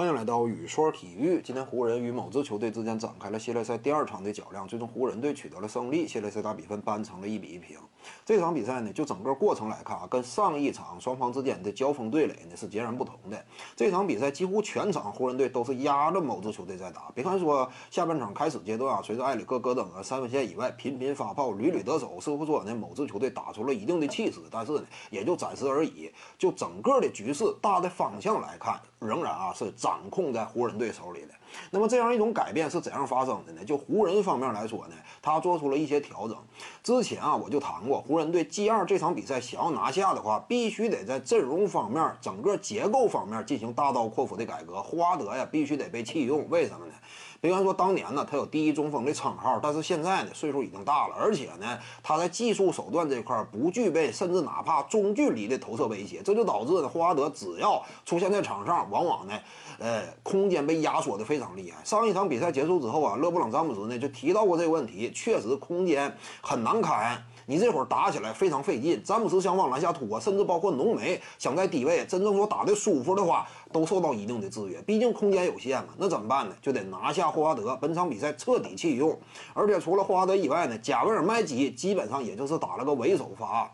欢迎来到雨说体育。今天湖人与某支球队之间展开了系列赛第二场的较量，最终湖人队取得了胜利，系列赛大比分扳成了一比一平。这场比赛呢，就整个过程来看啊，跟上一场双方之间的交锋对垒呢是截然不同的。这场比赛几乎全场湖人队都是压着某支球队在打。别看说下半场开始阶段啊，随着埃里克戈登啊三分线以外频频发炮，屡屡得手，似乎说呢某支球队打出了一定的气势，但是呢也就暂时而已。就整个的局势大的方向来看，仍然啊是掌控在湖人队手里的。那么这样一种改变是怎样发生的呢？就湖人方面来说呢，他做出了一些调整。之前啊我就谈过，湖人队 G 二这场比赛想要拿下的话，必须得在阵容方面、整个结构方面进行大刀阔斧的改革。霍华德呀必须得被弃用，为什么呢？别看说当年呢他有第一中锋的称号，但是现在呢岁数已经大了，而且呢他在技术手段这块不具备，甚至哪怕中距离的投射威胁，这就导致呢霍华德只要出现在场上，往往呢呃空间被压缩的非常厉害。上一场比赛结束之后啊，勒布朗詹姆斯呢就提到过这个问题，确实空间很难开。你这会儿打起来非常费劲，詹姆斯想往篮下突啊，甚至包括浓眉想在低位真正说打得舒服的话，都受到一定的制约。毕竟空间有限嘛，那怎么办呢？就得拿下霍华德。本场比赛彻底弃用，而且除了霍华德以外呢，加维尔麦基基本上也就是打了个伪首发。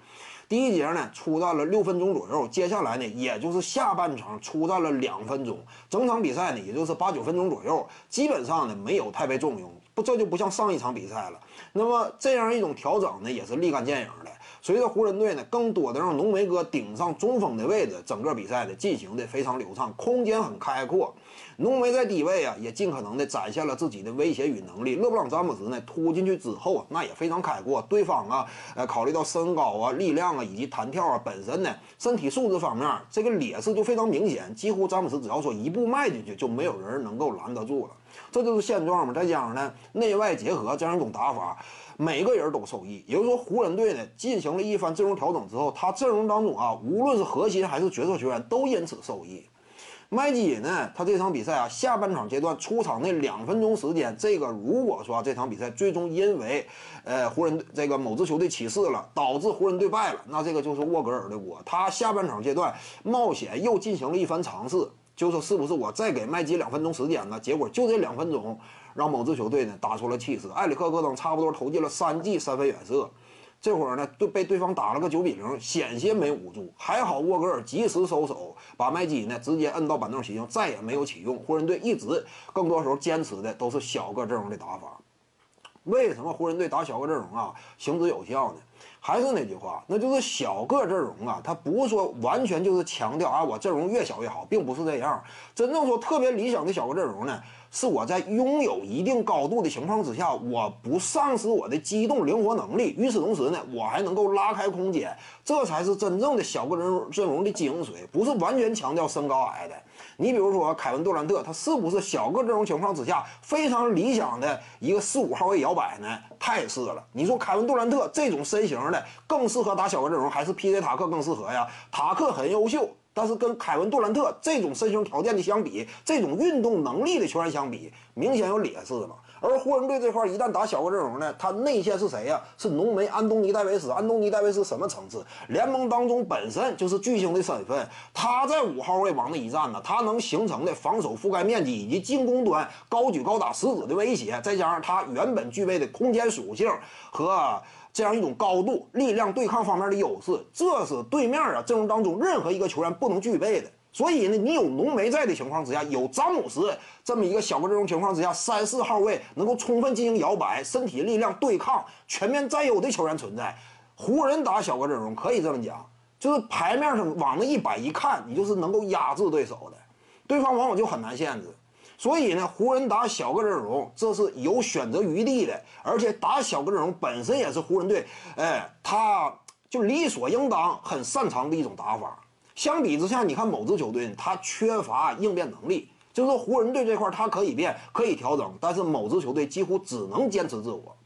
第一节呢出战了六分钟左右，接下来呢也就是下半场出战了两分钟，整场比赛呢也就是八九分钟左右，基本上呢没有太被重用。不，这就不像上一场比赛了。那么这样一种调整呢，也是立竿见影的。随着湖人队呢，更多的让浓眉哥顶上中锋的位置，整个比赛呢进行的非常流畅，空间很开阔。浓眉在低位啊，也尽可能的展现了自己的威胁与能力。勒布朗詹姆斯呢突进去之后啊，那也非常开阔。对方啊，呃，考虑到身高啊、力量啊以及弹跳啊，本身呢身体素质方面，这个劣势就非常明显。几乎詹姆斯只要说一步迈进去，就没有人能够拦得住了。这就是现状嘛。再加上呢，内外结合这样一种打法，每个人都受益。也就是说，湖人队呢进行了一番阵容调整之后，他阵容当中啊，无论是核心还是角色球员，都因此受益。麦基呢，他这场比赛啊，下半场阶段出场那两分钟时间，这个如果说这场比赛最终因为呃湖人这个某支球队起势了，导致湖人队败了，那这个就是沃格尔的锅。他下半场阶段冒险又进行了一番尝试。就说是不是我再给麦基两分钟时间呢？结果就这两分钟，让某支球队呢打出了气势。埃里克戈登差不多投进了三记三分远射，这会儿呢对被对方打了个九比零，险些没捂住。还好沃格尔及时收手，把麦基呢直接摁到板凳席上，再也没有启用。湖人队一直更多时候坚持的都是小个阵容的打法。为什么湖人队打小个阵容啊行之有效呢？还是那句话，那就是小个阵容啊，它不是说完全就是强调啊，我阵容越小越好，并不是这样。真正说特别理想的小个阵容呢，是我在拥有一定高度的情况之下，我不丧失我的机动灵活能力，与此同时呢，我还能够拉开空间，这才是真正的小个阵容阵容的精髓，不是完全强调身高矮的。你比如说凯文杜兰特，他是不是小个阵容情况之下非常理想的一个四五号位摇摆呢？太是了。你说凯文杜兰特这种身型的更适合打小个阵容，还是 P.J. 塔克更适合呀？塔克很优秀，但是跟凯文杜兰特这种身形条件的相比，这种运动能力的球员相比，明显有劣势嘛。而湖人队这块一旦打小个阵容呢，他内线是谁呀？是浓眉安东尼戴维斯。安东尼戴维斯什么层次？联盟当中本身就是巨星的身份。他在五号位往那一站呢，他能形成的防守覆盖面积以及进攻端高举高打食指的威胁，再加上他原本具备的空间属性和这样一种高度、力量对抗方面的优势，这是对面啊阵容当中任何一个球员不能具备的。所以呢，你有浓眉在的情况之下，有詹姆斯这么一个小个阵容情况之下，三四号位能够充分进行摇摆、身体力量对抗、全面占优的球员存在，湖人打小个阵容可以这么讲，就是牌面上往那一摆一看，你就是能够压制对手的，对方往往就很难限制。所以呢，湖人打小个阵容，这是有选择余地的，而且打小个阵容本身也是湖人队，哎，他就理所应当很擅长的一种打法。相比之下，你看某支球队，他缺乏应变能力。就是湖人队这块，他可以变，可以调整，但是某支球队几乎只能坚持自我，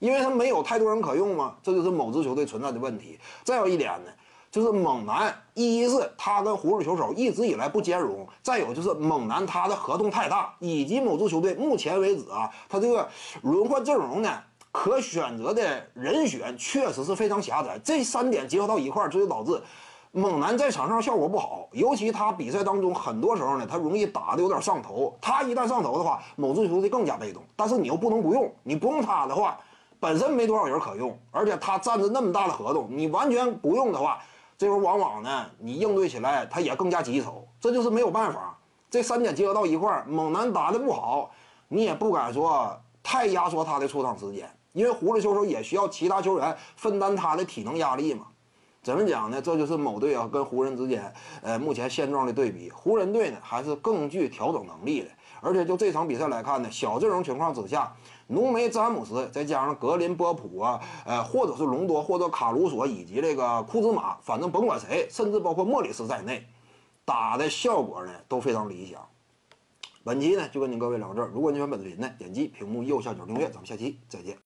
因为他没有太多人可用嘛。这就是某支球队存在的问题。再有一点呢，就是猛男，一是他跟湖人球手一直以来不兼容，再有就是猛男他的合同太大，以及某支球队目前为止啊，他这个轮换阵容呢，可选择的人选确实是非常狭窄。这三点结合到一块儿，这就导致。猛男在场上效果不好，尤其他比赛当中很多时候呢，他容易打的有点上头。他一旦上头的话，某支球队更加被动。但是你又不能不用，你不用他的话，本身没多少人可用，而且他占着那么大的合同，你完全不用的话，这时候往往呢，你应对起来他也更加棘手。这就是没有办法，这三点结合到一块儿，猛男打的不好，你也不敢说太压缩他的出场时间，因为胡子球手也需要其他球员分担他的体能压力嘛。怎么讲呢？这就是某队啊跟湖人之间，呃，目前现状的对比。湖人队呢还是更具调整能力的，而且就这场比赛来看呢，小阵容情况之下，浓眉詹姆斯再加上格林波普啊，呃，或者是隆多，或者卡鲁索以及这个库兹马，反正甭管谁，甚至包括莫里斯在内，打的效果呢都非常理想。本期呢就跟您各位聊这儿，如果你喜欢本视频呢，点击屏幕右下角订阅，咱们下期再见。